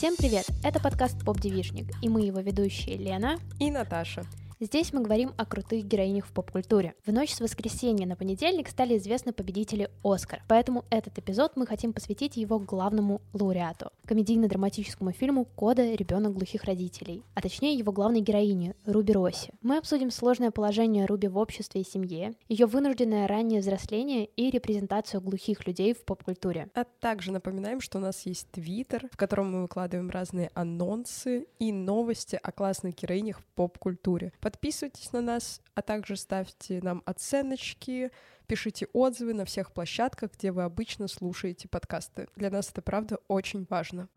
Всем привет! Это подкаст «Поп Девишник», и мы его ведущие Лена и Наташа. Здесь мы говорим о крутых героинях в поп-культуре. В ночь с воскресенья на понедельник стали известны победители Оскар, поэтому этот эпизод мы хотим посвятить его главному лауреату — комедийно-драматическому фильму «Кода. Ребенок глухих родителей», а точнее его главной героине — Руби Росси. Мы обсудим сложное положение Руби в обществе и семье, ее вынужденное раннее взросление и репрезентацию глухих людей в поп-культуре. А также напоминаем, что у нас есть Твиттер, в котором мы выкладываем разные анонсы и новости о классных героинях в поп-культуре. Подписывайтесь на нас, а также ставьте нам оценочки, пишите отзывы на всех площадках, где вы обычно слушаете подкасты. Для нас это правда очень важно.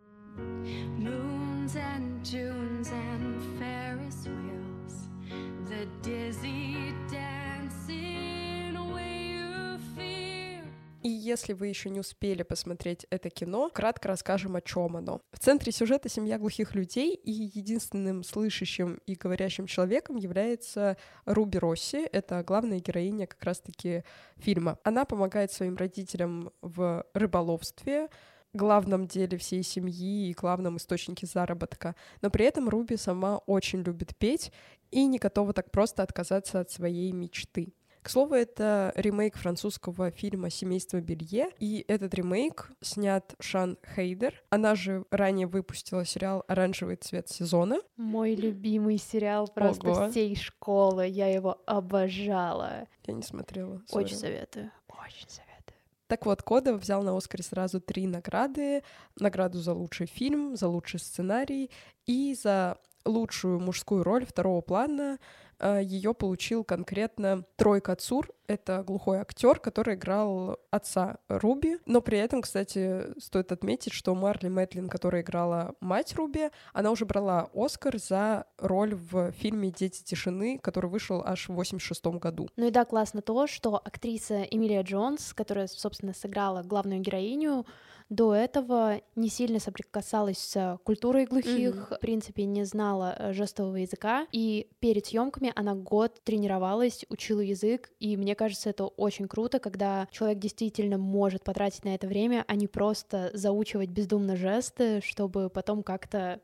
The dizzy И если вы еще не успели посмотреть это кино, кратко расскажем, о чем оно. В центре сюжета семья глухих людей, и единственным слышащим и говорящим человеком является Руби Росси. Это главная героиня как раз-таки фильма. Она помогает своим родителям в рыболовстве, главном деле всей семьи и главном источнике заработка. Но при этом Руби сама очень любит петь и не готова так просто отказаться от своей мечты. К слову, это ремейк французского фильма «Семейство Белье», и этот ремейк снят Шан Хейдер. Она же ранее выпустила сериал «Оранжевый цвет сезона». Мой любимый сериал просто Ого. всей школы, я его обожала. Я не смотрела. Sorry. Очень советую, очень советую. Так вот, Кода взял на Оскаре сразу три награды. Награду за лучший фильм, за лучший сценарий и за лучшую мужскую роль второго плана ее получил конкретно Трой Кацур. Это глухой актер, который играл отца Руби. Но при этом, кстати, стоит отметить, что Марли Мэтлин, которая играла мать Руби, она уже брала Оскар за роль в фильме «Дети тишины», который вышел аж в 86 году. Ну и да, классно то, что актриса Эмилия Джонс, которая, собственно, сыграла главную героиню, до этого не сильно соприкасалась с культурой глухих, mm-hmm. в принципе, не знала э, жестового языка, и перед съемками она год тренировалась, учила язык, и мне кажется, это очень круто, когда человек действительно может потратить на это время, а не просто заучивать бездумно жесты, чтобы потом как-то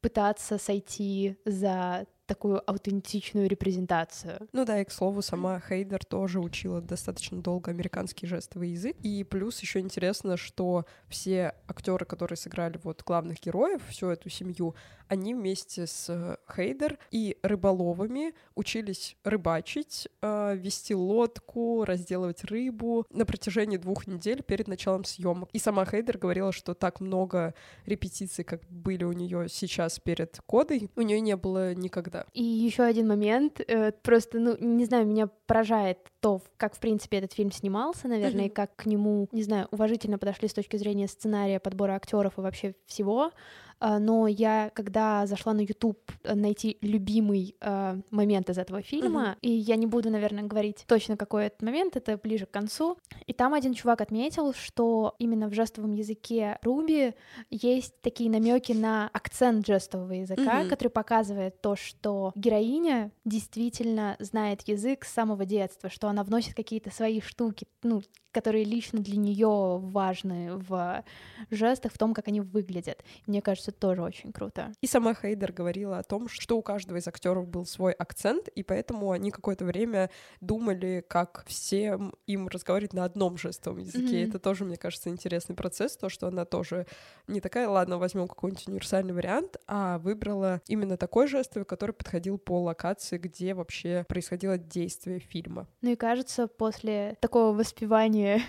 пытаться сойти за такую аутентичную репрезентацию. Ну да, и к слову, сама Хейдер тоже учила достаточно долго американский жестовый язык. И плюс еще интересно, что все актеры, которые сыграли вот главных героев, всю эту семью, они вместе с Хейдер и рыболовами учились рыбачить, э, вести лодку, разделывать рыбу на протяжении двух недель перед началом съемок. И сама Хейдер говорила, что так много репетиций, как были у нее сейчас перед кодой, у нее не было никогда. И еще один момент, э, просто, ну, не знаю, меня поражает то, как, в принципе, этот фильм снимался, наверное, mm-hmm. и как к нему, не знаю, уважительно подошли с точки зрения сценария, подбора актеров и вообще всего. А, но я, когда зашла на YouTube э, найти любимый э, момент из этого фильма, uh-huh. и я не буду, наверное, говорить точно какой этот момент, это ближе к концу, и там один чувак отметил, что именно в жестовом языке Руби есть такие намеки на акцент жестового языка, uh-huh. который показывает то, что героиня действительно знает язык с самого детства, что она вносит какие-то свои штуки, ну, которые лично для нее важны в жестах, в том, как они выглядят. Мне кажется, тоже очень круто. И сама Хейдер говорила о том, что у каждого из актеров был свой акцент, и поэтому они какое-то время думали, как всем им разговаривать на одном жестовом языке. Mm-hmm. Это тоже, мне кажется, интересный процесс, то, что она тоже не такая, ладно, возьмем какой-нибудь универсальный вариант, а выбрала именно такой жестовый, который подходил по локации, где вообще происходило действие фильма. Ну и кажется, после такого воспевания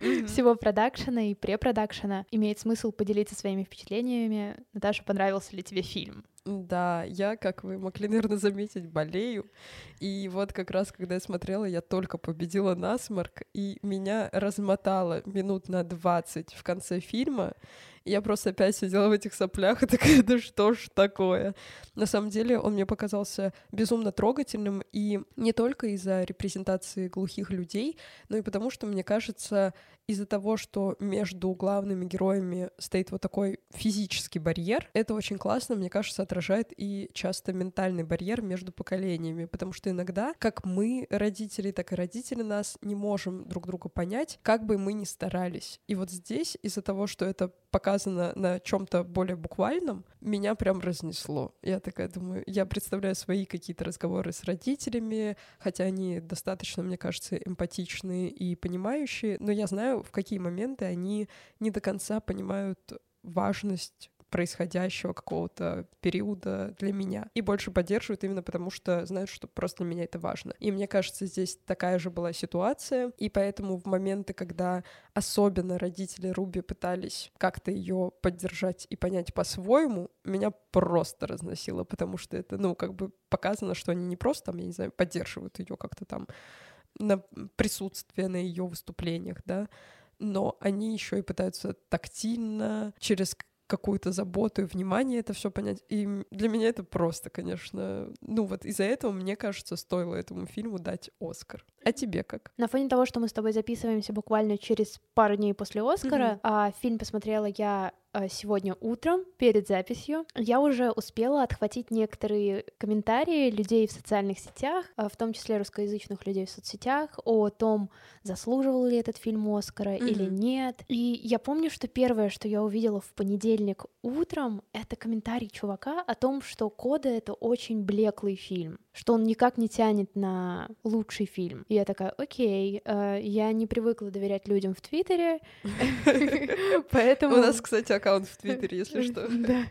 mm-hmm. всего продакшена и препродакшена имеет смысл поделиться своими впечатлениями. Наташа, понравился ли тебе фильм? Да, я, как вы могли, наверное, заметить, болею. И вот как раз, когда я смотрела, я только победила насморк, и меня размотало минут на 20 в конце фильма. Я просто опять сидела в этих соплях и такая, да что ж такое? На самом деле он мне показался безумно трогательным, и не только из-за репрезентации глухих людей, но и потому, что, мне кажется, из-за того, что между главными героями стоит вот такой физический барьер, это очень классно, мне кажется, отражает и часто ментальный барьер между поколениями, потому что иногда, как мы, родители, так и родители нас не можем друг друга понять, как бы мы ни старались. И вот здесь из-за того, что это показывает показано на чем-то более буквальном, меня прям разнесло. Я такая думаю, я представляю свои какие-то разговоры с родителями, хотя они достаточно, мне кажется, эмпатичные и понимающие, но я знаю, в какие моменты они не до конца понимают важность происходящего какого-то периода для меня. И больше поддерживают именно потому, что знают, что просто для меня это важно. И мне кажется, здесь такая же была ситуация. И поэтому в моменты, когда особенно родители Руби пытались как-то ее поддержать и понять по-своему, меня просто разносило, потому что это, ну, как бы показано, что они не просто там, я не знаю, поддерживают ее как-то там на присутствие на ее выступлениях, да, но они еще и пытаются тактильно через какую-то заботу и внимание это все понять. И для меня это просто, конечно, ну вот из-за этого, мне кажется, стоило этому фильму дать Оскар. А тебе как? На фоне того, что мы с тобой записываемся буквально через пару дней после Оскара, mm-hmm. а фильм посмотрела я сегодня утром перед записью я уже успела отхватить некоторые комментарии людей в социальных сетях, а, в том числе русскоязычных людей в соцсетях, о том, заслуживал ли этот фильм Оскара mm-hmm. или нет. И я помню, что первое, что я увидела в понедельник утром, это комментарий чувака о том, что Кода — это очень блеклый фильм, что он никак не тянет на лучший фильм. И я такая, окей, э, я не привыкла доверять людям в Твиттере, поэтому... У нас, кстати, аккаунт в Твиттере, если что. Да.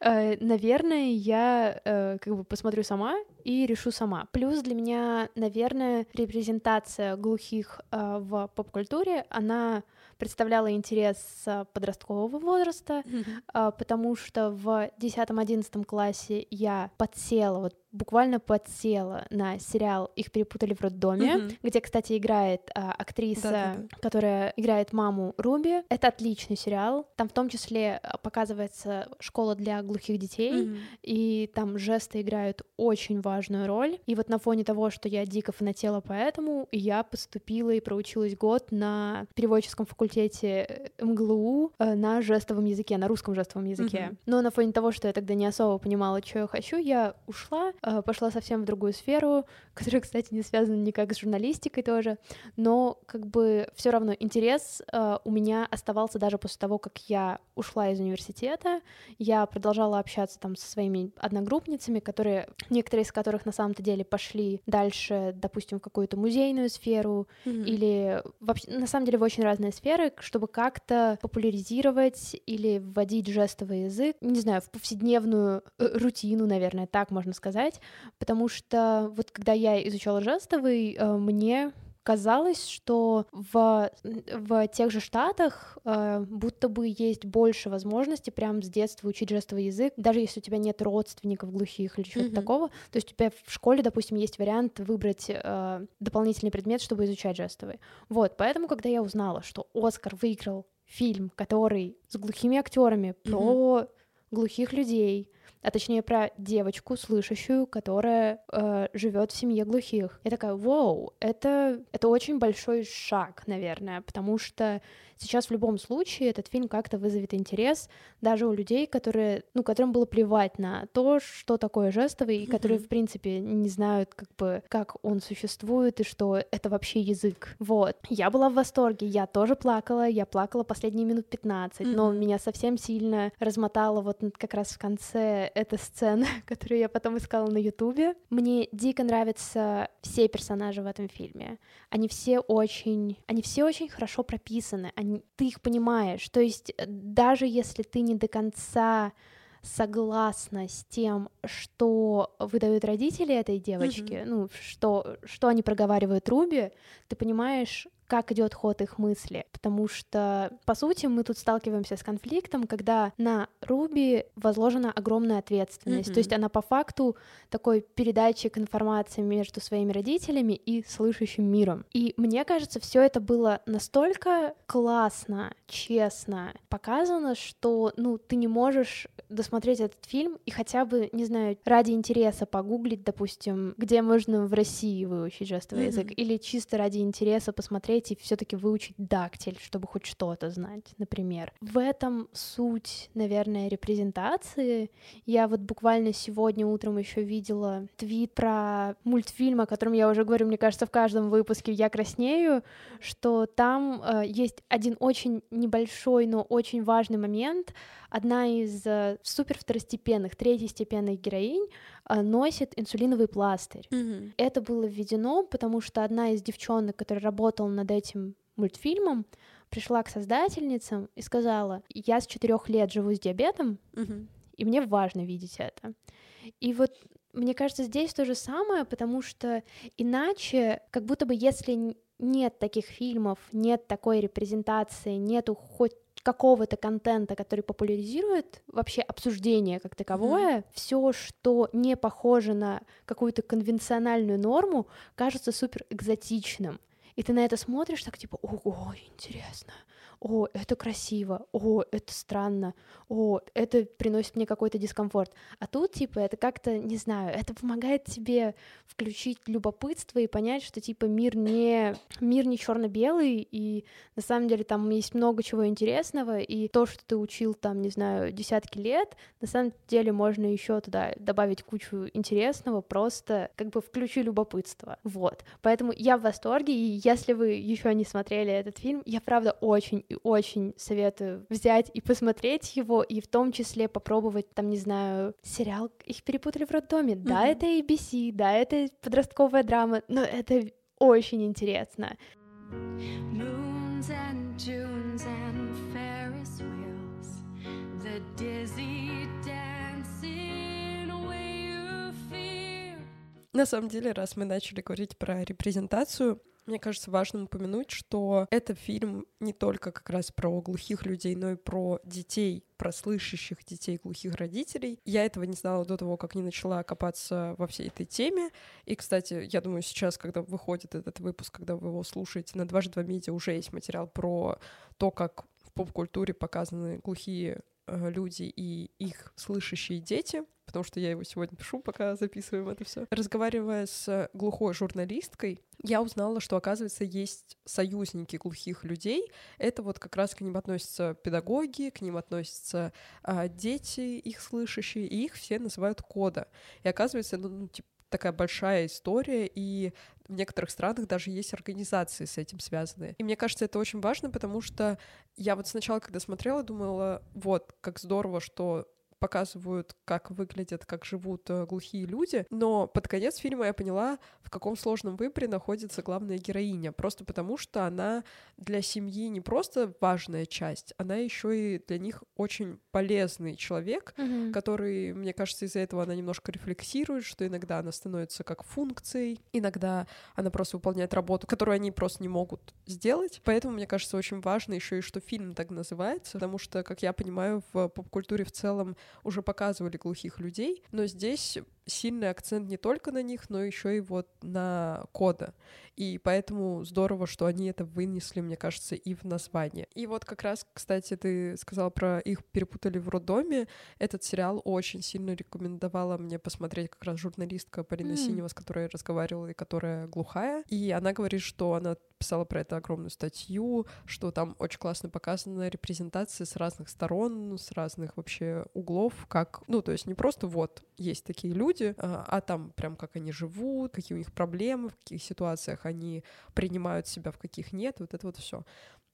Э, наверное, я э, как бы посмотрю сама и решу сама. Плюс для меня, наверное, репрезентация глухих э, в поп-культуре, она представляла интерес подросткового возраста, mm-hmm. потому что в 10-11 классе я подсела, вот буквально подсела на сериал «Их перепутали в роддоме», mm-hmm. где, кстати, играет а, актриса, Да-да-да. которая играет маму Руби. Это отличный сериал. Там в том числе а, показывается школа для глухих детей, mm-hmm. и там жесты играют очень важную роль. И вот на фоне того, что я дико фанатела по этому, я поступила и проучилась год на переводческом факультете э, МГЛУ э, на жестовом языке, на русском жестовом языке. Mm-hmm. Но на фоне того, что я тогда не особо понимала, что я хочу, я ушла пошла совсем в другую сферу, которая, кстати, не связана никак с журналистикой тоже, но как бы все равно интерес э, у меня оставался даже после того, как я ушла из университета. Я продолжала общаться там со своими одногруппницами, которые, некоторые из которых на самом-то деле пошли дальше, допустим, в какую-то музейную сферу mm-hmm. или вообще, на самом деле, в очень разные сферы, чтобы как-то популяризировать или вводить жестовый язык, не знаю, в повседневную э, рутину, наверное, так можно сказать, сказать, потому что вот когда я изучала жестовый, э, мне казалось, что в, в тех же штатах э, будто бы есть больше возможностей прям с детства учить жестовый язык, даже если у тебя нет родственников глухих или чего-то mm-hmm. такого. То есть у тебя в школе, допустим, есть вариант выбрать э, дополнительный предмет, чтобы изучать жестовый. Вот, поэтому, когда я узнала, что Оскар выиграл фильм, который с глухими актерами mm-hmm. про глухих людей, а точнее про девочку слышащую, которая э, живет в семье глухих. Я такая, вау, это, это очень большой шаг, наверное, потому что сейчас в любом случае этот фильм как-то вызовет интерес даже у людей, которые, ну, которым было плевать на то, что такое жестовый, и которые, в принципе, не знают, как бы, как он существует и что это вообще язык. Вот. Я была в восторге, я тоже плакала, я плакала последние минут 15, mm-hmm. но меня совсем сильно размотало вот как раз в конце эта сцена, которую я потом искала на Ютубе. Мне дико нравятся все персонажи в этом фильме. Они все очень, они все очень хорошо прописаны, они ты их понимаешь. То есть э, даже если ты не до конца согласна с тем, что выдают родители этой девочки, mm-hmm. ну, что, что они проговаривают Руби, ты понимаешь, как идет ход их мысли, потому что, по сути, мы тут сталкиваемся с конфликтом, когда на Руби возложена огромная ответственность, mm-hmm. то есть она по факту такой передатчик информации между своими родителями и слышащим миром. И мне кажется, все это было настолько классно, честно показано, что, ну, ты не можешь досмотреть этот фильм и хотя бы, не знаю, ради интереса погуглить, допустим, где можно в России выучить жестовый mm-hmm. язык, или чисто ради интереса посмотреть посмотреть и все таки выучить дактиль, чтобы хоть что-то знать, например. В этом суть, наверное, репрезентации. Я вот буквально сегодня утром еще видела твит про мультфильм, о котором я уже говорю, мне кажется, в каждом выпуске «Я краснею», что там э, есть один очень небольшой, но очень важный момент. Одна из э, супер второстепенных, третьестепенных героинь э, носит инсулиновый пластырь. Мгм. Это было введено, потому что одна из девчонок, которая работала над этим мультфильмом, пришла к создательницам и сказала, я с четырех лет живу с диабетом, Мгм. и мне важно видеть это. И вот мне кажется, здесь то же самое, потому что иначе, как будто бы если нет таких фильмов, нет такой репрезентации, нету хоть какого-то контента, который популяризирует вообще обсуждение как таковое, все, что не похоже на какую-то конвенциональную норму, кажется супер экзотичным. И ты на это смотришь так типа, ого, интересно, о, это красиво, о, это странно, о, это приносит мне какой-то дискомфорт. А тут, типа, это как-то, не знаю, это помогает тебе включить любопытство и понять, что, типа, мир не, мир не черно белый и на самом деле там есть много чего интересного, и то, что ты учил там, не знаю, десятки лет, на самом деле можно еще туда добавить кучу интересного, просто как бы включи любопытство. Вот. Поэтому я в восторге, и если вы еще не смотрели этот фильм, я правда очень и очень советую взять и посмотреть его, и в том числе попробовать, там, не знаю, сериал, их перепутали в роддоме. Да, Мгм. это ABC, да, это подростковая драма, но это очень интересно. Moons and Junes and Ferris wheels, the dizzy dancing away you feel. На самом деле, раз мы начали говорить про репрезентацию, мне кажется важным упомянуть, что это фильм не только как раз про глухих людей, но и про детей, про слышащих детей глухих родителей. Я этого не знала до того, как не начала копаться во всей этой теме. И, кстати, я думаю, сейчас, когда выходит этот выпуск, когда вы его слушаете, на дважды два медиа уже есть материал про то, как в поп-культуре показаны глухие э, люди и их слышащие дети, потому что я его сегодня пишу, пока записываем это все. Разговаривая с глухой журналисткой, я узнала, что, оказывается, есть союзники глухих людей. Это вот как раз к ним относятся педагоги, к ним относятся а, дети, их слышащие, и их все называют кода. И оказывается, ну, ну, типа, такая большая история, и в некоторых странах даже есть организации с этим связанные. И мне кажется, это очень важно, потому что я вот сначала, когда смотрела, думала, вот, как здорово, что показывают, как выглядят, как живут э, глухие люди, но под конец фильма я поняла, в каком сложном выборе находится главная героиня, просто потому что она для семьи не просто важная часть, она еще и для них очень полезный человек, который, мне кажется, из-за этого она немножко рефлексирует, что иногда она становится как функцией, иногда она просто выполняет работу, которую они просто не могут сделать. Поэтому, мне кажется, очень важно еще и, что фильм так называется, потому что, как я понимаю, в поп-культуре в целом уже показывали глухих людей, но здесь сильный акцент не только на них, но еще и вот на кода. И поэтому здорово, что они это вынесли, мне кажется, и в название. И вот как раз, кстати, ты сказала про их перепутали в роддоме. Этот сериал очень сильно рекомендовала мне посмотреть как раз журналистка Полина М. Синева, с которой я разговаривала, и которая глухая. И она говорит, что она писала про это огромную статью, что там очень классно показана репрезентация с разных сторон, с разных вообще углов, как, ну, то есть не просто вот есть такие люди, а, а там прям как они живут, какие у них проблемы, в каких ситуациях они принимают себя, в каких нет, вот это вот все.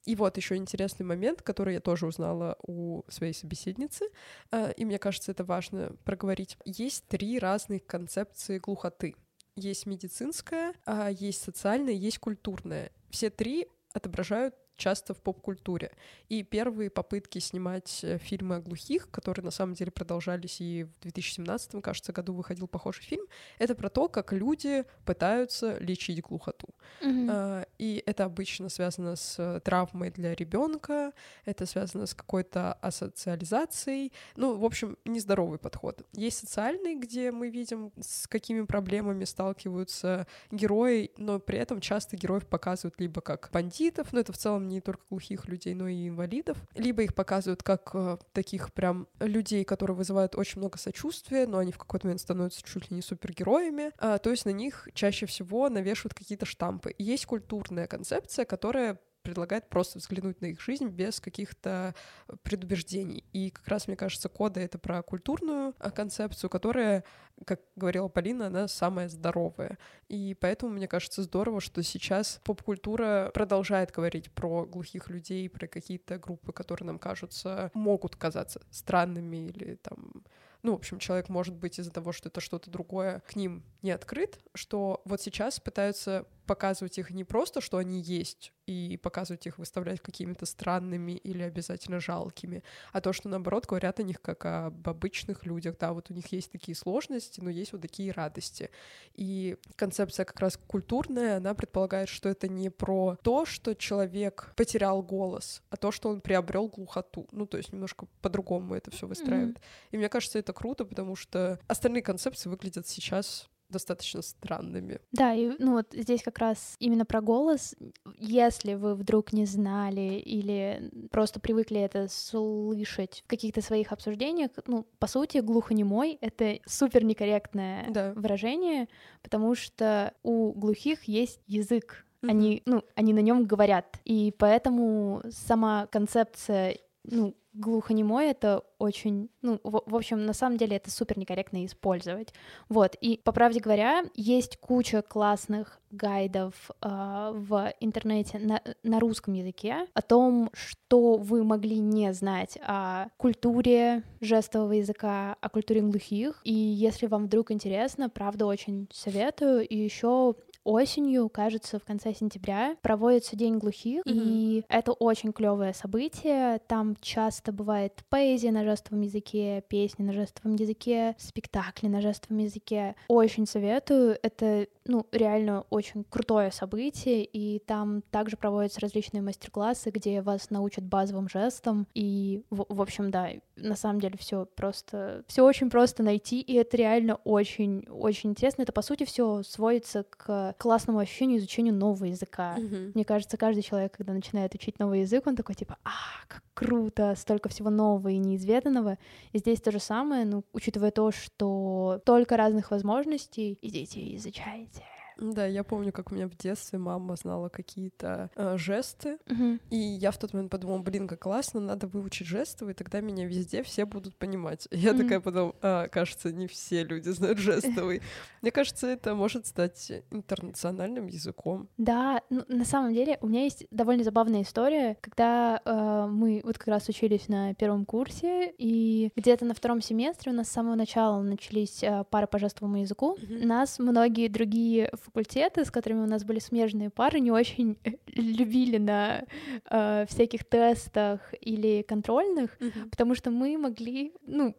И вот еще интересный момент, который я тоже узнала у своей собеседницы, а, и мне кажется, это важно проговорить. Есть три разных концепции глухоты. Есть медицинская, а, есть социальная, есть культурная. Все три отображают часто в поп-культуре. И первые попытки снимать э, фильмы о глухих, которые на самом деле продолжались и в 2017, кажется, году выходил похожий фильм, это про то, как люди пытаются лечить глухоту. А, И это обычно связано с э, травмой для ребенка, это связано с какой-то асоциализацией. Ну, в общем, нездоровый подход. Есть социальный, где мы видим, с какими проблемами сталкиваются герои, но при этом часто героев показывают либо как бандитов, но это в целом не только глухих людей, но и инвалидов. Либо их показывают как э, таких прям людей, которые вызывают очень много сочувствия, но они в какой-то момент становятся чуть ли не супергероями. А, то есть на них чаще всего навешивают какие-то штампы. Есть культурная концепция, которая предлагает просто взглянуть на их жизнь без каких-то предубеждений. И как раз, мне кажется, кода — это про культурную а, концепцию, которая, как говорила Полина, она самая здоровая. И поэтому, мне кажется, здорово, что сейчас поп-культура продолжает говорить про глухих людей, про какие-то группы, которые нам кажутся, могут казаться странными или там ну, в общем, человек может быть из-за того, что это что-то другое, к ним не открыт, что вот сейчас пытаются показывать их не просто, что они есть, и показывать их, выставлять какими-то странными или обязательно жалкими, а то, что, наоборот, говорят о них как об обычных людях, да, вот у них есть такие сложности, но есть вот такие радости. И концепция как раз культурная, она предполагает, что это не про то, что человек потерял голос, а то, что он приобрел глухоту. Ну, то есть немножко по-другому это все выстраивает. Mm-hmm. И мне кажется, это круто, потому что остальные концепции выглядят сейчас достаточно странными. Да, и ну вот здесь как раз именно про голос. Если вы вдруг не знали или просто привыкли это слышать в каких-то своих обсуждениях, ну, по сути, глухонемой — это супер некорректное да. выражение, потому что у глухих есть язык, Mm-hmm. Они, ну, они на нем говорят. И поэтому сама концепция ну, глухонемой это очень, ну, в, в общем, на самом деле это супер некорректно использовать. Вот, и по правде говоря, есть куча классных гайдов э, в интернете на, на русском языке о том, что вы могли не знать о культуре жестового языка, о культуре глухих. И если вам вдруг интересно, правда, очень советую. И еще осенью, кажется, в конце сентября проводится День глухих, mm-hmm. и это очень клевое событие. Там часто бывает поэзия на жестовом языке, песни на жестовом языке, спектакли на жестовом языке. Очень советую. Это, ну, реально очень крутое событие, и там также проводятся различные мастер-классы, где вас научат базовым жестам. И, в, в общем, да, на самом деле все просто, все очень просто найти, и это реально очень, очень интересно. Это, по сути, все сводится к классному ощущению изучению нового языка. Mm-hmm. Мне кажется, каждый человек, когда начинает учить новый язык, он такой типа, а, как круто, столько всего нового и неизведанного. И здесь то же самое, ну, учитывая то, что только разных возможностей, идите и изучайте. Да, я помню, как у меня в детстве мама знала какие-то э, жесты, угу. и я в тот момент подумала, блин, как классно, надо выучить жестовый, тогда меня везде все будут понимать. Я угу. такая потом, а, кажется, не все люди знают жестовый. Мне кажется, это может стать интернациональным языком. Да, ну, на самом деле у меня есть довольно забавная история, когда э, мы вот как раз учились на первом курсе, и где-то на втором семестре у нас с самого начала начались э, пары по жестовому языку. Угу. Нас многие другие факультеты, с которыми у нас были смежные пары, не очень любили на э, всяких тестах или контрольных, mm-hmm. потому что мы могли, ну,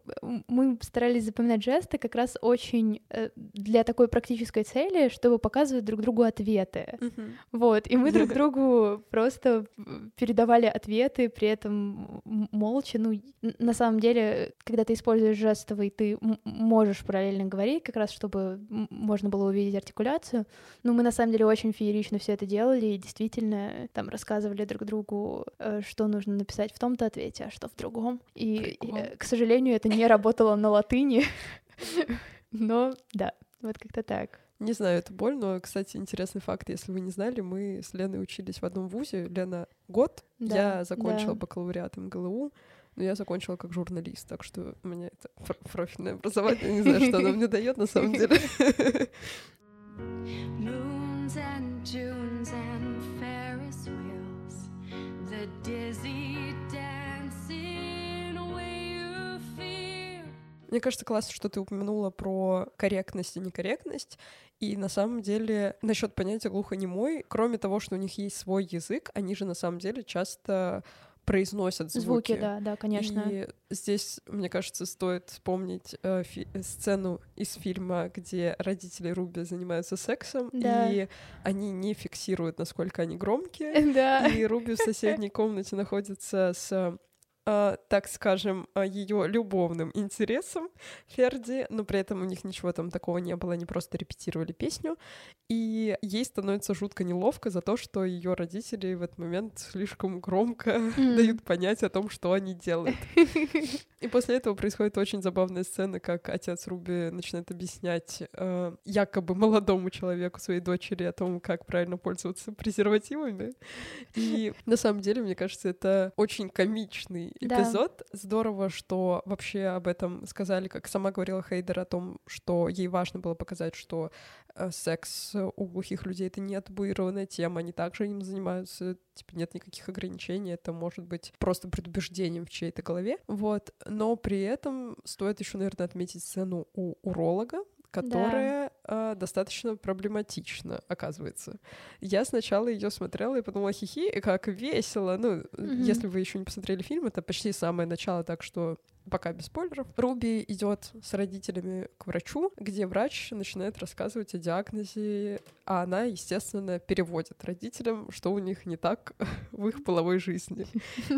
мы старались запоминать жесты как раз очень э, для такой практической цели, чтобы показывать друг другу ответы. Mm-hmm. Вот, и мы друг другу просто передавали ответы, при этом молча. Ну, на самом деле, когда ты используешь жестовый, ты можешь параллельно говорить, как раз чтобы можно было увидеть артикуляцию, информацию. Ну, мы на самом деле очень феерично все это делали и действительно там рассказывали друг другу, э, что нужно написать в том-то ответе, а что в другом. И, и э, к сожалению, это не работало на латыни. Но да, вот как-то так. Не знаю, это боль, но, кстати, интересный факт, если вы не знали, мы с Леной учились в одном вузе. Лена год, да, я закончила да. бакалавриат МГЛУ, но я закончила как журналист, так что у меня это профильное образование, не знаю, что оно мне дает на самом деле. Moons and Junes and Ferris wheels, the dizzy dancing way you feel. Мне кажется, классно, что ты упомянула про корректность и некорректность. И на самом деле насчет понятия глухонемой, кроме того, что у них есть свой язык, они же на самом деле часто произносят звуки. Звуки, да, да, конечно. И здесь, мне кажется, стоит вспомнить э, фи- сцену из фильма, где родители Руби занимаются сексом, да. и они не фиксируют, насколько они громкие. Да. И Руби в соседней комнате находится с так скажем, ее любовным интересам Ферди, но при этом у них ничего там такого не было, они просто репетировали песню, и ей становится жутко неловко за то, что ее родители в этот момент слишком громко М. дают понять о том, что они делают. И после этого происходит очень забавная сцена, как отец Руби начинает объяснять э, якобы молодому человеку, своей дочери, о том, как правильно пользоваться презервативами. И на самом деле, мне кажется, это очень комичный Да. эпизод. Здорово, что вообще об этом сказали, как сама говорила Хейдер о том, что ей важно было показать, что э, секс у глухих людей — это не табуированная тема, они также им занимаются, типа нет никаких ограничений, это может быть просто предубеждением в чьей-то голове, вот. Но при этом стоит еще, наверное, отметить сцену у уролога, которая э, достаточно проблематична, оказывается. Я сначала ее смотрела и подумала, хихи, как весело. Ну, Мгм. если вы еще не посмотрели фильм, это почти самое начало, так что пока без спойлеров. Руби идет с родителями к врачу, где врач начинает рассказывать о диагнозе, а она, естественно, переводит родителям, что у них не так в их половой жизни.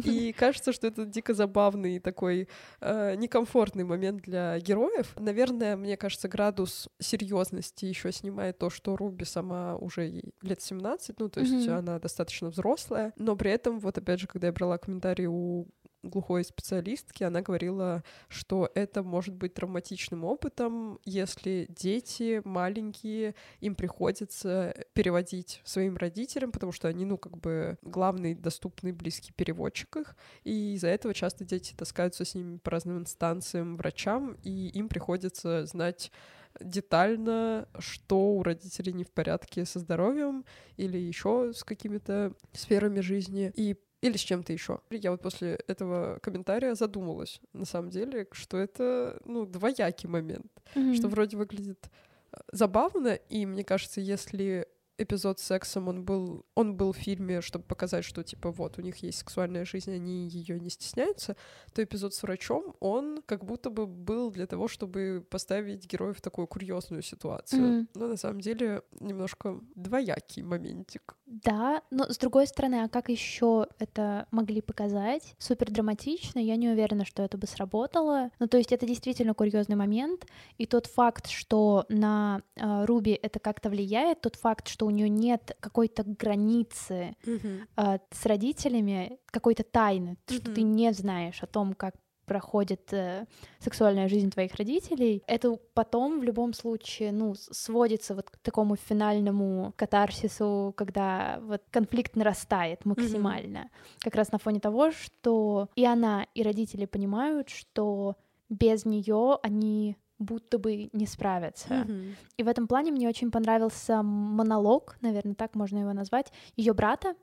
И кажется, что это дико забавный такой э, некомфортный момент для героев. Наверное, мне кажется, градус серьезности еще снимает то, что Руби сама уже ей лет 17, ну, то есть Мгм. она достаточно взрослая, но при этом, вот опять же, когда я брала комментарии у глухой специалистки, она говорила, что это может быть травматичным опытом, если дети маленькие, им приходится переводить своим родителям, потому что они, ну, как бы главный доступный близкий переводчик их, и из-за этого часто дети таскаются с ними по разным инстанциям, врачам, и им приходится знать детально, что у родителей не в порядке со здоровьем или еще с какими-то сферами жизни. И или с чем-то еще. Я вот после этого комментария задумалась, на самом деле, что это, ну, двоякий момент, Мгм. что вроде выглядит э, забавно, и мне кажется, если эпизод с сексом, он был, он был в фильме, чтобы показать, что, типа, вот, у них есть сексуальная жизнь, они ее не стесняются, то эпизод с врачом, он как будто бы был для того, чтобы поставить героев в такую курьезную ситуацию. Мгм. Но на самом деле немножко двоякий моментик. Да, но с другой стороны, а как еще это могли показать? Супер драматично, я не уверена, что это бы сработало. Ну, то есть это действительно курьезный момент, и тот факт, что на э, Руби это как-то влияет, тот факт, что у нее нет какой-то границы э, с родителями, какой-то тайны, что ты не знаешь о том, как проходит э, сексуальная жизнь твоих родителей, это потом в любом случае, ну, сводится вот к такому финальному катарсису, когда вот конфликт нарастает максимально. Как раз на фоне того, что и она, и родители понимают, что без нее они будто бы не справятся. Мгм. И в этом плане мне очень понравился монолог, наверное, так можно его назвать, ее брата,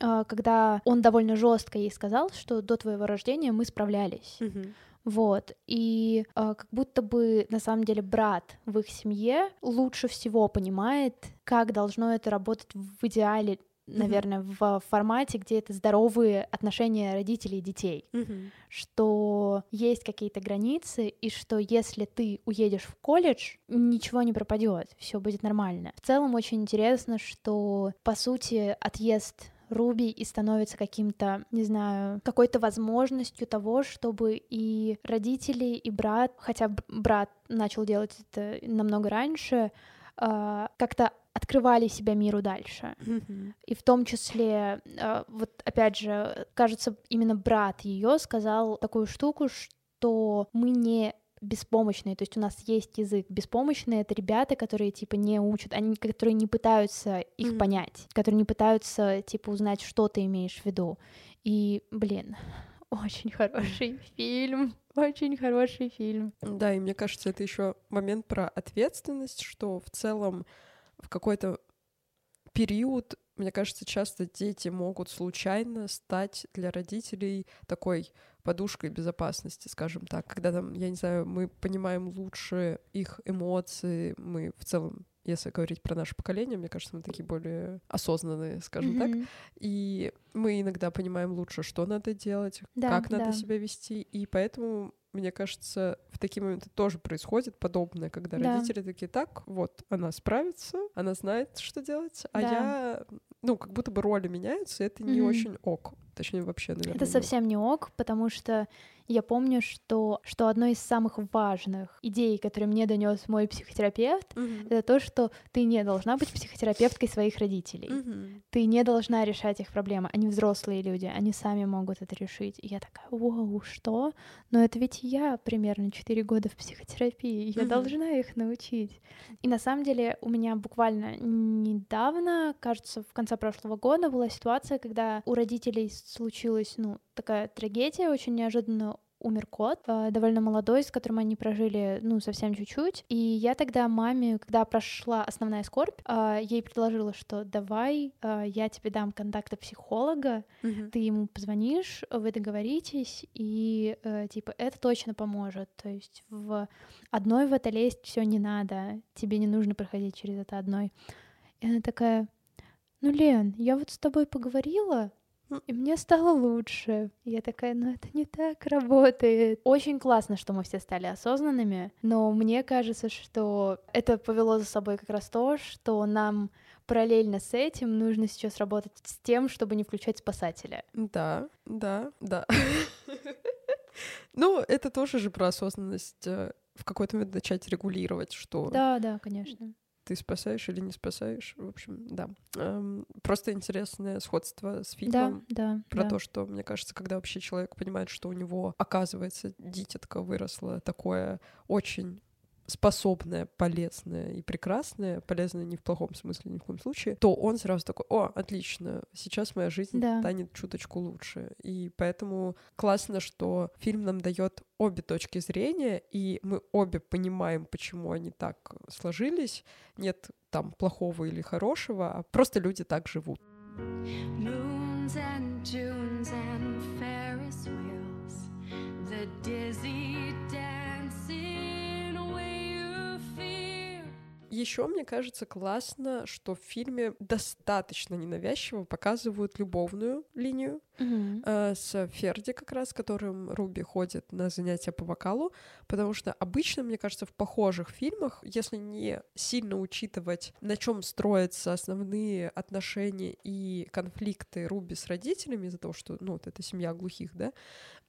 а, когда он довольно жестко ей сказал, что до твоего рождения мы справлялись. Мгм. Вот. И а, как будто бы на самом деле брат в их семье лучше всего понимает, как должно это работать в идеале, наверное, в формате, где это здоровые отношения родителей и детей. Мгм. Что есть какие-то границы, и что если ты уедешь в колледж, ничего не пропадет, все будет нормально. В целом очень интересно, что по сути отъезд Руби и становится каким-то, не знаю, какой-то возможностью того, чтобы и родители, и брат, хотя брат начал делать это намного раньше, а, как-то открывали себя миру дальше. Мгм. И в том числе, э, вот опять же, кажется, именно брат ее сказал такую штуку, что мы не беспомощные, то есть у нас есть язык. Беспомощные — это ребята, которые, типа, не учат, они, которые не пытаются их Мгм. понять, которые не пытаются, типа, узнать, что ты имеешь в виду. И, блин, очень хороший фильм, очень хороший фильм. Да, и мне кажется, это еще момент про ответственность, что в целом в какой-то период, мне кажется, часто дети могут случайно стать для родителей такой подушкой безопасности, скажем так, когда там, я не знаю, мы понимаем лучше их эмоции, мы в целом если говорить про наше поколение, мне кажется, мы такие более осознанные, скажем так. Мгм. И мы иногда понимаем лучше, что надо делать, Да, как надо да. себя вести. И поэтому, мне кажется, в такие моменты тоже происходит подобное, когда Да. родители такие, так, вот, она справится, она знает, что делать, а Да. я, ну, как будто бы роли меняются, и это не Мгм. очень ок. точнее вообще, наверное. Это совсем не ок, потому что я помню, что, что одной из самых важных идей, которые мне донес мой психотерапевт, Мгм. это то, что ты не должна быть психотерапевткой своих родителей. Мгм. Ты не должна решать их проблемы. Они взрослые люди, они сами могут это решить. И я такая, вау, что? Но это ведь я примерно 4 года в психотерапии, я Мгм. должна их научить. И на самом деле у меня буквально недавно, кажется, в конце прошлого года была ситуация, когда у родителей случилась, ну, такая трагедия, очень неожиданно умер кот, э, довольно молодой, с которым они прожили, ну, совсем чуть-чуть. И я тогда маме, когда прошла основная скорбь, э, ей предложила, что давай э, я тебе дам контакты психолога, Мгм. ты ему позвонишь, вы договоритесь, и типа это точно поможет. То есть в одной в это лезть все не надо, тебе не нужно проходить через это одной. И она такая, ну, Лен, я вот с тобой поговорила. И мне стало лучше. Я такая, ну это не так работает. Очень классно, что мы все стали осознанными, но мне кажется, что это повело за собой как раз то, что нам параллельно с этим нужно сейчас работать с тем, чтобы не включать спасателя. Да, да, да. Ну, это тоже же про осознанность э, в какой-то момент начать регулировать, что Да, да, конечно. Ты спасаешь или не спасаешь. В общем, да. Эм, Просто интересное сходство с Да, фильмом. да. Про да. то, что, мне кажется, когда вообще человек понимает, что у него, оказывается, дитятка выросла такое очень способное, полезное и прекрасное, полезное не в плохом смысле ни в коем случае, то он сразу такой, о, отлично, сейчас моя жизнь Да. станет чуточку лучше. И поэтому классно, что фильм нам дает обе точки зрения, и мы обе понимаем, почему они так сложились. Нет там плохого или хорошего, а просто люди так живут. Moons and Junes and Ferris wheels, the dizzy Еще мне кажется классно, что в фильме достаточно ненавязчиво показывают любовную линию Мгм. э, с Ферди как раз, которым Руби ходит на занятия по вокалу, потому что обычно, мне кажется, в похожих фильмах, если не сильно учитывать, на чем строятся основные отношения и конфликты Руби с родителями из-за того, что, ну, вот эта семья глухих, да,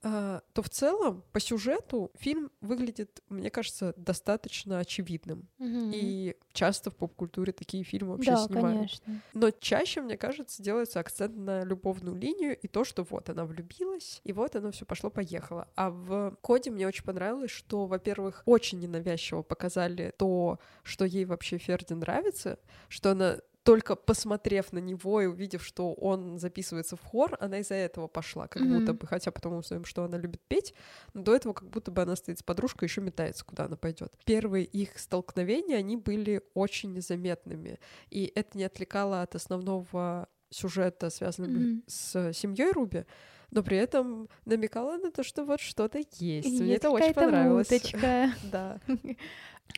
то в целом по сюжету фильм выглядит, мне кажется, достаточно очевидным. Мгм. И часто в поп-культуре такие фильмы вообще да, снимают. конечно. Но чаще, мне кажется, делается акцент на любовную линию и то, что вот она влюбилась, и вот оно все пошло-поехало. А в коде мне очень понравилось, что, во-первых, очень ненавязчиво показали то, что ей вообще Ферди нравится, что она только посмотрев на него и увидев, что он записывается в хор, она из-за этого пошла, как Мгм. будто бы, хотя потом мы узнаем, что она любит петь, но до этого как будто бы она стоит с подружкой, еще метается, куда она пойдет. Первые их столкновения, они были очень незаметными, и это не отвлекало от основного сюжета, связанного Мгм. с семьей Руби, но при этом намекала на то, что вот что-то есть. Мне Есть это очень понравилось. муточка. Да.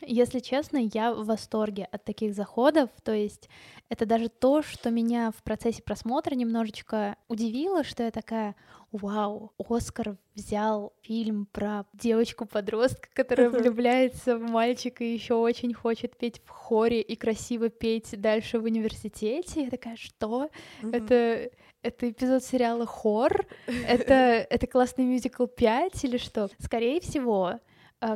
Если честно, я в восторге от таких заходов. То есть это даже то, что меня в процессе просмотра немножечко удивило, что я такая, вау, Оскар взял фильм про девочку-подростка, которая влюбляется в мальчика и еще очень хочет петь в хоре и красиво петь дальше в университете. Я такая, что? Это, это эпизод сериала «Хор»? Это, это классный мюзикл 5 или что? Скорее всего,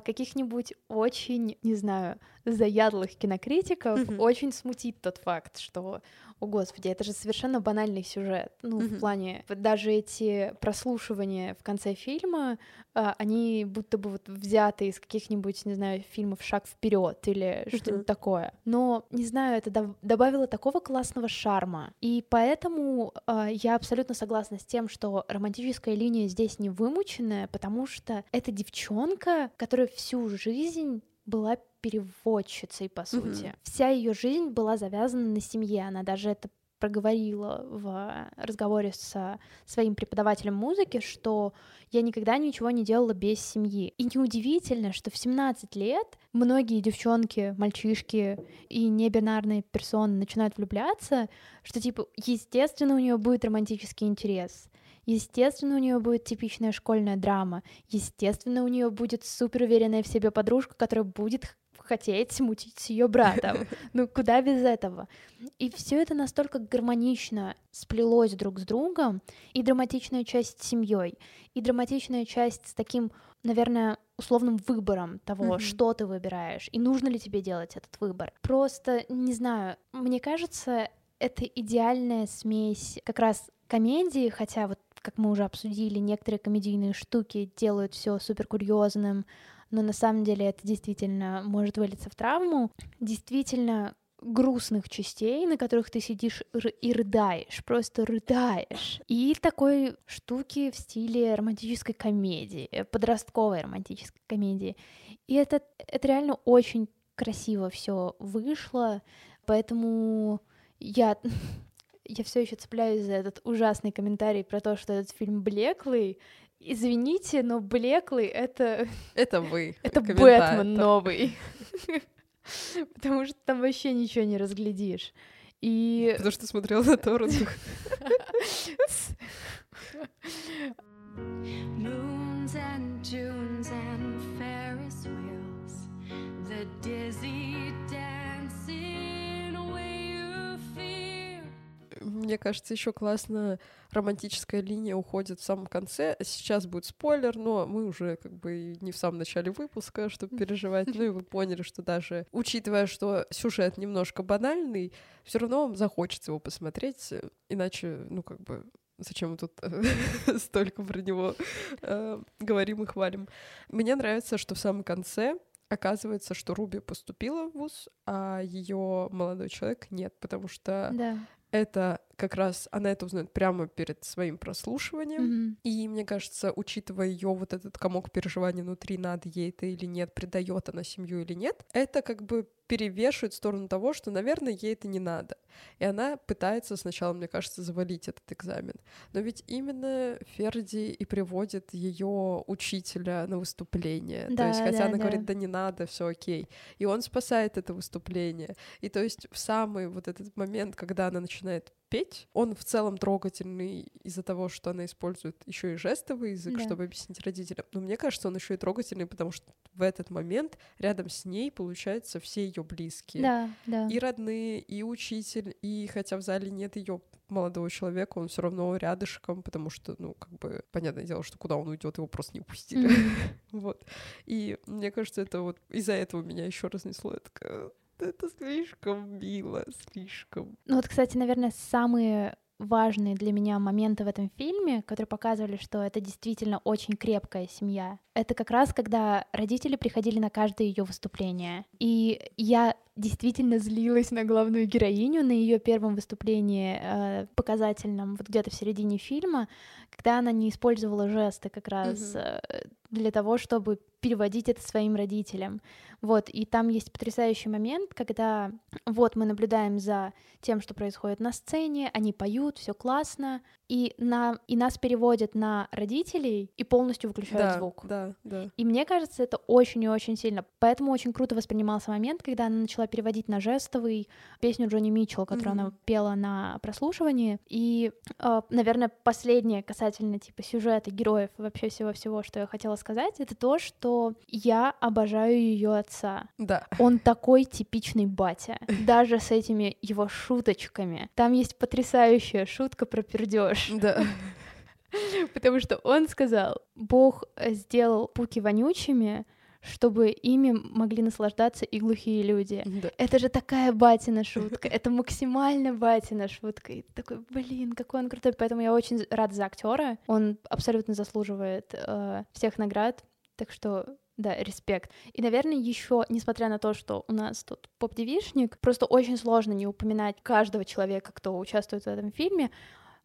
каких-нибудь очень, не знаю, заядлых кинокритиков Мгм. очень смутит тот факт, что, о господи, это же совершенно банальный сюжет. Ну, Мгм. в плане, даже эти прослушивания в конце фильма, а, они будто бы вот взяты из каких-нибудь, не знаю, фильмов «Шаг вперед или что-нибудь Мгм. такое. Но, не знаю, это доб- добавило такого классного шарма. И поэтому а, я абсолютно согласна с тем, что романтическая линия здесь не вымученная, потому что это девчонка, которая всю жизнь была переводчицей, по сути. Вся ее жизнь была завязана на семье. Она даже это проговорила в разговоре со своим преподавателем музыки, что я никогда ничего не делала без семьи. И неудивительно, что в 17 лет многие девчонки, мальчишки и небинарные персоны начинают влюбляться, что типа, естественно, у нее будет романтический интерес. Естественно, у нее будет типичная школьная драма. Естественно, у нее будет супер уверенная в себе подружка, которая будет хотеть мутить с ее братом. Ну, куда без этого? И все это настолько гармонично сплелось друг с другом, и драматичная часть с семьей, и драматичная часть с таким, наверное, условным выбором того, Мгм. что ты выбираешь, и нужно ли тебе делать этот выбор. Просто, не знаю, мне кажется, это идеальная смесь как раз комедии, хотя вот как мы уже обсудили, некоторые комедийные штуки делают все супер курьезным, но на самом деле это действительно может вылиться в травму. Действительно грустных частей, на которых ты сидишь и рыдаешь, просто рыдаешь. И такой штуки в стиле романтической комедии, э, подростковой романтической комедии. И это, это реально очень красиво все вышло, поэтому я, я все еще цепляюсь за этот ужасный комментарий про то, что этот фильм блеклый. Извините, но блеклый это Это вы. это. Бэтмен новый. Потому что там вообще ничего не разглядишь. И Потому что смотрел на Торрент. Мне кажется, еще классно романтическая линия уходит в самом конце. Сейчас будет спойлер, но мы уже как бы не в самом начале выпуска, чтобы переживать. Ну и вы поняли, что даже учитывая, что сюжет немножко банальный, все равно вам захочется его посмотреть, э, иначе, ну как бы Зачем мы тут столько про него э, говорим и хвалим? Мне нравится, что в самом конце оказывается, что Руби поступила в ВУЗ, а ее молодой человек нет, потому что да. это как раз она это узнает прямо перед своим прослушиванием. Мгм. И мне кажется, учитывая ее вот этот комок переживаний внутри, надо ей это или нет, предает она семью или нет, это как бы перевешивает в сторону того, что, наверное, ей это не надо. И она пытается сначала, мне кажется, завалить этот экзамен. Но ведь именно Ферди и приводит ее учителя на выступление. то Да, есть, хотя да, она да. говорит, да не надо, все окей. И он спасает это выступление. И то есть в самый вот этот момент, когда она начинает петь, он в целом трогательный из-за того, что она использует еще и жестовый язык, Да. чтобы объяснить родителям. Но мне кажется, он еще и трогательный, потому что в этот момент рядом с ней, получается, все ее близкие. Да, да. И родные, и учитель, и хотя в зале нет ее молодого человека, он все равно рядышком, потому что, ну, как бы, понятное дело, что куда он уйдет, его просто не пустили. Мгм. Вот. И мне кажется, это вот из-за этого меня еще разнесло. Я такая, это слишком мило, слишком. Ну вот, кстати, наверное, самые важные для меня моменты в этом фильме, которые показывали, что это действительно очень крепкая семья. Это как раз когда родители приходили на каждое ее выступление. И я действительно злилась на главную героиню на ее первом выступлении э, показательном, вот где-то в середине фильма, когда она не использовала жесты как раз Мгм. э, для того, чтобы переводить это своим родителям. Вот, и там есть потрясающий момент, когда вот мы наблюдаем за тем, что происходит на сцене, они поют, все классно, и, на, и нас переводят на родителей и полностью выключают Да, звук. да, да. И мне кажется, это очень и очень сильно. Поэтому очень круто воспринимался момент, когда она начала переводить на жестовый песню Джонни Митчелл, которую она Мгм. пела на прослушивании. И, э, наверное, последнее касательно типа сюжета, героев и вообще всего-всего, что я хотела сказать, это то, что я обожаю ее отца. Да. Он такой типичный батя, даже с этими его шуточками. Там есть потрясающая шутка про пердеж. Да. Потому что он сказал, Бог сделал пуки вонючими, чтобы ими могли наслаждаться и глухие люди. Да. Это же такая батина шутка, это максимально батина шутка. И такой, блин, какой он крутой. Поэтому я очень рада за актера. Он абсолютно заслуживает э, всех наград. Так что да, респект. И, наверное, еще, несмотря на то, что у нас тут поп-девишник, просто очень сложно не упоминать каждого человека, кто участвует в этом фильме.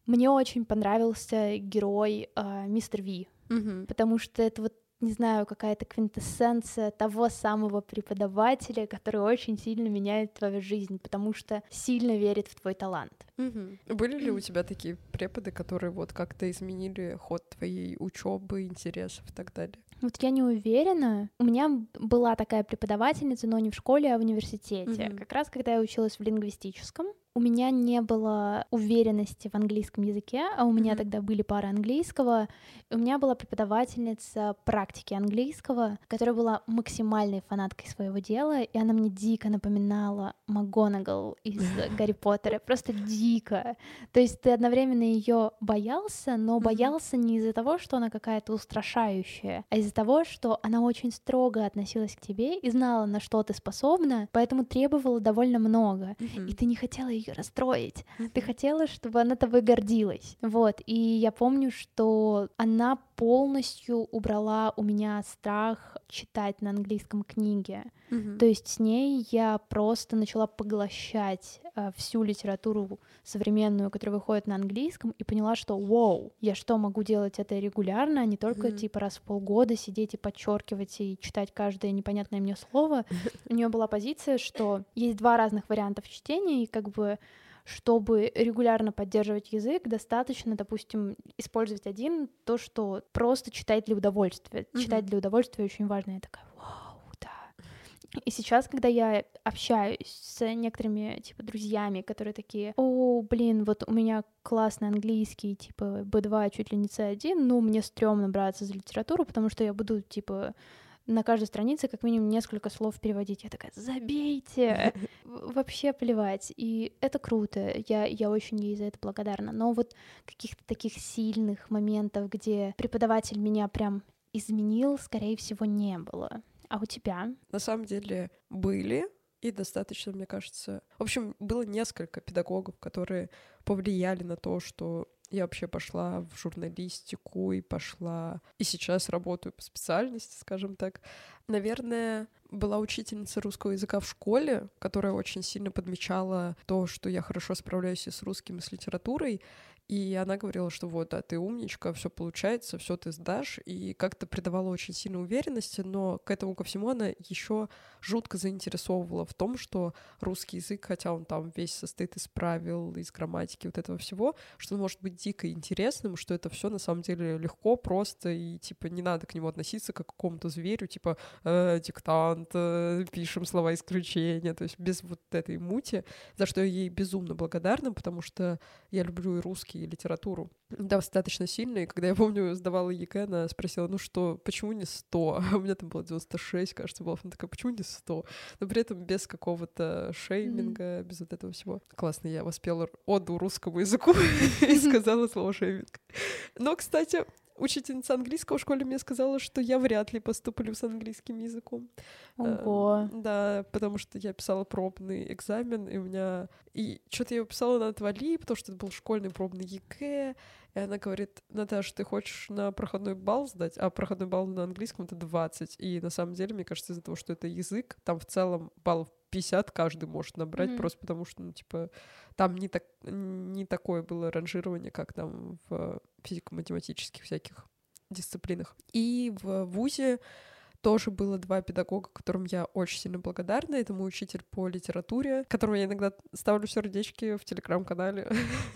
Мне очень понравился герой э, мистер Ви, Мгм. потому что это вот не знаю, какая-то квинтэссенция того самого преподавателя, который очень сильно меняет твою жизнь, потому что сильно верит в твой талант. Мгм. Были ли у тебя такие преподы, которые вот как-то изменили ход твоей учебы, интересов и так далее? Вот я не уверена. У меня была такая преподавательница, но не в школе, а в университете. Мгм. Как раз когда я училась в лингвистическом. У меня не было уверенности в английском языке, а у меня Мгм. тогда были пары английского. И у меня была преподавательница практики английского, которая была максимальной фанаткой своего дела, и она мне дико напоминала МакГонагал из Гарри Поттера, просто дико. То есть ты одновременно ее боялся, но боялся не из-за того, что она какая-то устрашающая, а из-за того, что она очень строго относилась к тебе и знала, на что ты способна, поэтому требовала довольно много. И ты не хотела ее расстроить. Ты хотела, чтобы она тобой гордилась. Вот. И я помню, что она полностью убрала у меня страх читать на английском книги. Мгм. То есть с ней я просто начала поглощать э, всю литературу современную, которая выходит на английском, и поняла, что вау, я что, могу делать это регулярно, а не только Мгм. типа раз в полгода сидеть и подчеркивать и читать каждое непонятное мне слово. У нее была позиция, что есть два разных варианта чтения, и как бы чтобы регулярно поддерживать язык, достаточно, допустим, использовать один, то, что просто читать для удовольствия. Читать Мгм. для удовольствия очень важно. Я такая, вау, да. И сейчас, когда я общаюсь с некоторыми, типа, друзьями, которые такие, о, блин, вот у меня классный английский, типа, B2, чуть ли не C1, ну, мне стрёмно браться за литературу, потому что я буду, типа, на каждой странице как минимум несколько слов переводить. Я такая, забейте, вообще плевать. И это круто, я, я очень ей за это благодарна. Но вот каких-то таких сильных моментов, где преподаватель меня прям изменил, скорее всего, не было. А у тебя? На самом деле были, и достаточно, мне кажется. В общем, было несколько педагогов, которые повлияли на то, что я вообще пошла в журналистику и пошла... И сейчас работаю по специальности, скажем так. Наверное, была учительница русского языка в школе, которая очень сильно подмечала то, что я хорошо справляюсь и с русским, и с литературой. И она говорила, что вот, да, ты умничка, все получается, все ты сдашь, и как-то придавала очень сильно уверенности, но к этому ко всему она еще жутко заинтересовывала в том, что русский язык, хотя он там весь состоит из правил, из грамматики, вот этого всего, что он может быть дико интересным, что это все на самом деле легко, просто, и типа не надо к нему относиться как к какому-то зверю, типа э, диктант, э, пишем слова исключения, то есть без вот этой мути, за что я ей безумно благодарна, потому что я люблю и русский, и литературу достаточно сильно, и когда я помню, сдавала ЕГЭ, она спросила, ну что, почему не 100? А у меня там было 96, кажется, было. Она такая, почему не 100? Но при этом без какого-то шейминга, без вот этого всего. Классно, я воспела оду русскому языку и сказала слово шейминг. Но, кстати, учительница английского в школе мне сказала, что я вряд ли поступлю с английским языком. Э, Ого. Да, потому что я писала пробный экзамен, и у меня... И что-то я его писала на отвали, потому что это был школьный пробный ЕГЭ. И она говорит, Наташа, ты хочешь на проходной балл сдать? А проходной балл на английском — это 20. И на самом деле, мне кажется, из-за того, что это язык, там в целом баллов 50 каждый может набрать, Мгм. просто потому что, ну, типа, там не, так, не такое было ранжирование, как там в физико-математических всяких дисциплинах. И в ВУЗе тоже было два педагога, которым я очень сильно благодарна. Это мой учитель по литературе, которому я иногда ставлю сердечки в телеграм-канале.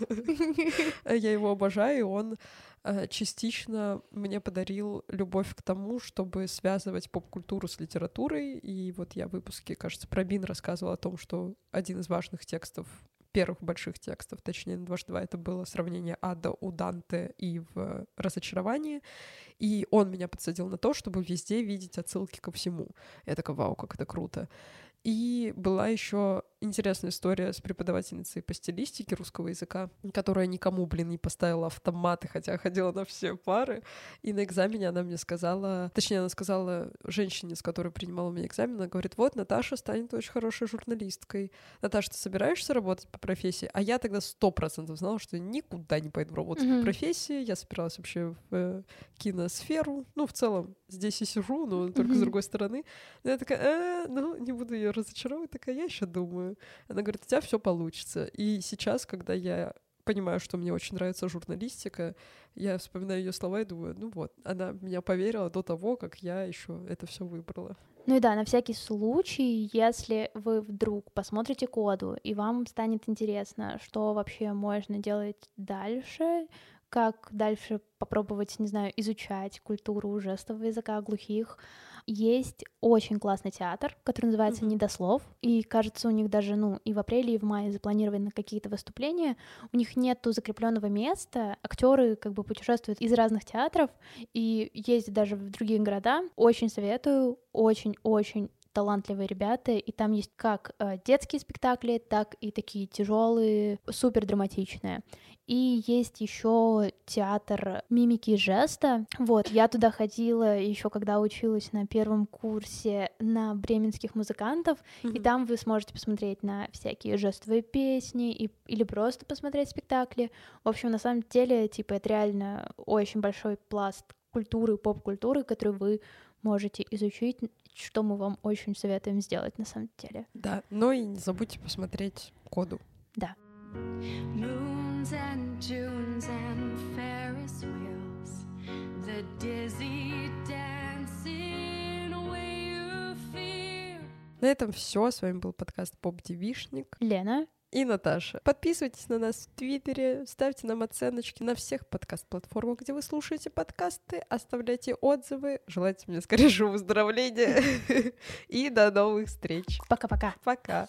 Я его обожаю, и он э, частично мне подарил любовь к тому, чтобы связывать поп-культуру с литературой. И вот я в выпуске, кажется, про Бин рассказывала о том, что один из важных текстов первых больших текстов, точнее, дважды два, это было сравнение ада у Данте и в «Разочаровании», и он меня подсадил на то, чтобы везде видеть отсылки ко всему. Я такая, вау, как это круто. И была еще интересная история с преподавательницей по стилистике русского языка, которая никому, блин, не поставила автоматы, хотя ходила на все пары. И на экзамене она мне сказала, точнее, она сказала женщине, с которой принимала меня экзамен, она говорит, вот, Наташа станет очень хорошей журналисткой. Наташа, ты собираешься работать по профессии? А я тогда сто процентов знала, что никуда не пойду работать Мгм. по профессии. Я собиралась вообще в э, киносферу. Ну, в целом, здесь и сижу, но только с Мгм. другой стороны. Но я такая, «Э, ну, не буду ее разочаровывать, такая, я еще думаю. Она говорит, у тебя все получится. И сейчас, когда я понимаю, что мне очень нравится журналистика, я вспоминаю ее слова и думаю, ну вот, она меня поверила до того, как я еще это все выбрала. Ну и да, на всякий случай, если вы вдруг посмотрите коду, и вам станет интересно, что вообще можно делать дальше, как дальше попробовать, не знаю, изучать культуру жестового языка глухих. Есть очень классный театр, который называется Мгм. «Недослов», и, кажется, у них даже, ну, и в апреле, и в мае запланированы какие-то выступления. У них нету закрепленного места, актеры как бы путешествуют из разных театров и ездят даже в другие города. Очень советую, очень-очень талантливые ребята, и там есть как э, детские спектакли, так и такие тяжелые, супер драматичные. И есть еще театр мимики и жеста. Вот, я туда ходила еще когда училась на первом курсе на бременских музыкантов, и Мгм. там вы сможете посмотреть на всякие жестовые песни и, или просто посмотреть спектакли. В общем, на самом деле, типа, это реально очень большой пласт культуры, поп-культуры, который вы можете изучить, что мы вам очень советуем сделать на самом деле. Да, но и не забудьте посмотреть коду. Moons and Junes and Ferris wheels, the dizzy dancing away you fear. На этом все. С вами был подкаст Поп Девишник Лена, и Наташа. Подписывайтесь на нас в Твиттере, ставьте нам оценочки на всех подкаст-платформах, где вы слушаете подкасты, оставляйте отзывы, желайте мне скорейшего выздоровления и до новых встреч. пока-пока. Пока.